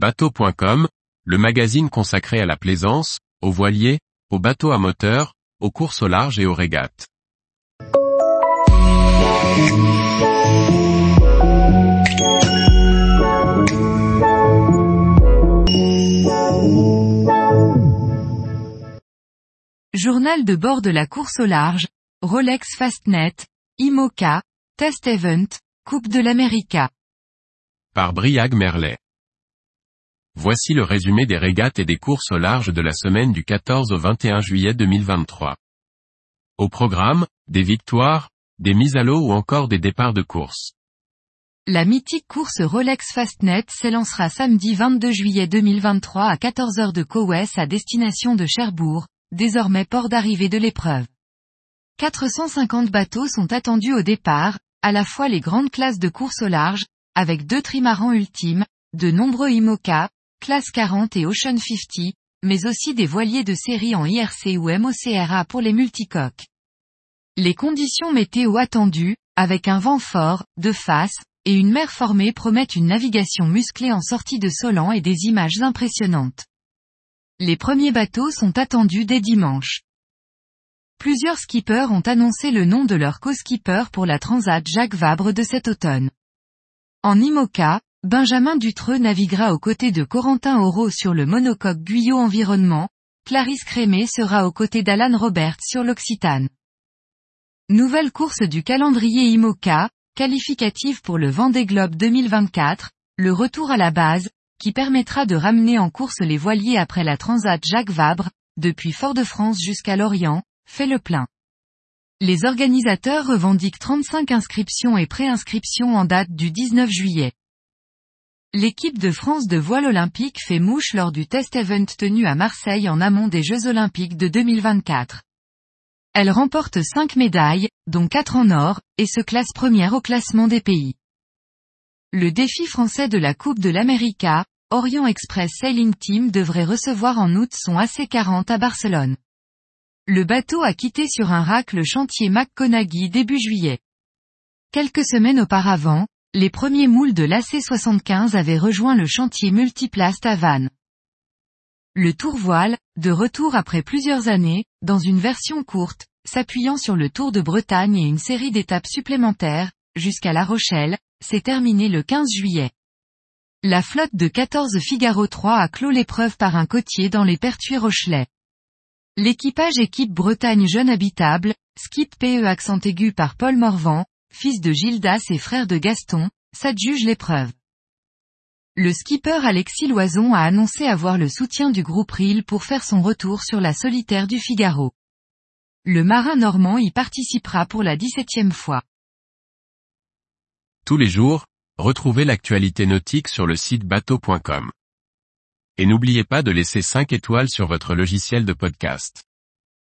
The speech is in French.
Bateau.com, le magazine consacré à la plaisance, aux voiliers, aux bateaux à moteur, aux courses au large et aux régates. Journal de bord de la course au large, Rolex Fastnet, IMOCA, Test Event, Coupe de l'América. Par Briag Merlet. Voici le résumé des régates et des courses au large de la semaine du 14 au 21 juillet 2023. Au programme, des victoires, des mises à l'eau ou encore des départs de course. La mythique course Rolex Fastnet s'élancera samedi 22 juillet 2023 à 14h de Cowes à destination de Cherbourg, désormais port d'arrivée de l'épreuve. 450 bateaux sont attendus au départ, à la fois les grandes classes de course au large, avec deux trimarans ultimes, de nombreux IMOCA, classe 40 et Ocean 50, mais aussi des voiliers de série en IRC ou MOCRA pour les multicoques. Les conditions météo attendues, avec un vent fort, de face, et une mer formée promettent une navigation musclée en sortie de Solan et des images impressionnantes. Les premiers bateaux sont attendus dès dimanche. Plusieurs skippers ont annoncé le nom de leur co-skipper pour la Transat Jacques Vabre de cet automne. En IMOCA, Benjamin Dutreux naviguera aux côtés de Corentin Auro sur le monocoque Guyot Environnement, Clarisse Crémé sera aux côtés d'Alan Robert sur l'Occitane. Nouvelle course du calendrier IMOCA, qualificative pour le Vendée Globe 2024, le retour à la base, qui permettra de ramener en course les voiliers après la Transat Jacques Vabre, depuis Fort-de-France jusqu'à Lorient, fait le plein. Les organisateurs revendiquent 35 inscriptions et préinscriptions en date du 19 juillet. L'équipe de France de voile olympique fait mouche lors du test event tenu à Marseille en amont des Jeux olympiques de 2024. Elle remporte 5 médailles, dont 4 en or, et se classe première au classement des pays. Le défi français de la Coupe de l'América, Orient Express Sailing Team devrait recevoir en août son AC40 à Barcelone. Le bateau a quitté sur un rack le chantier McConaughey début juillet. Quelques semaines auparavant, les premiers moules de l'AC75 avaient rejoint le chantier Multiplast à Vannes. Le tourvoile, de retour après plusieurs années, dans une version courte, s'appuyant sur le Tour de Bretagne et une série d'étapes supplémentaires, jusqu'à La Rochelle, s'est terminé le 15 juillet. La flotte de 14 Figaro 3 a clos l'épreuve par un côtier dans les Pertuis Rochelais. L'équipage équipe Bretagne Jeune Habitable, skip PE accent aigu par Paul Morvan, fils de Gildas et frère de Gaston, s'adjuge l'épreuve. Le skipper Alexis Loison a annoncé avoir le soutien du groupe RIL pour faire son retour sur la solitaire du Figaro. Le marin normand y participera pour la 17e fois. Tous les jours, retrouvez l'actualité nautique sur le site bateau.com. Et n'oubliez pas de laisser 5 étoiles sur votre logiciel de podcast.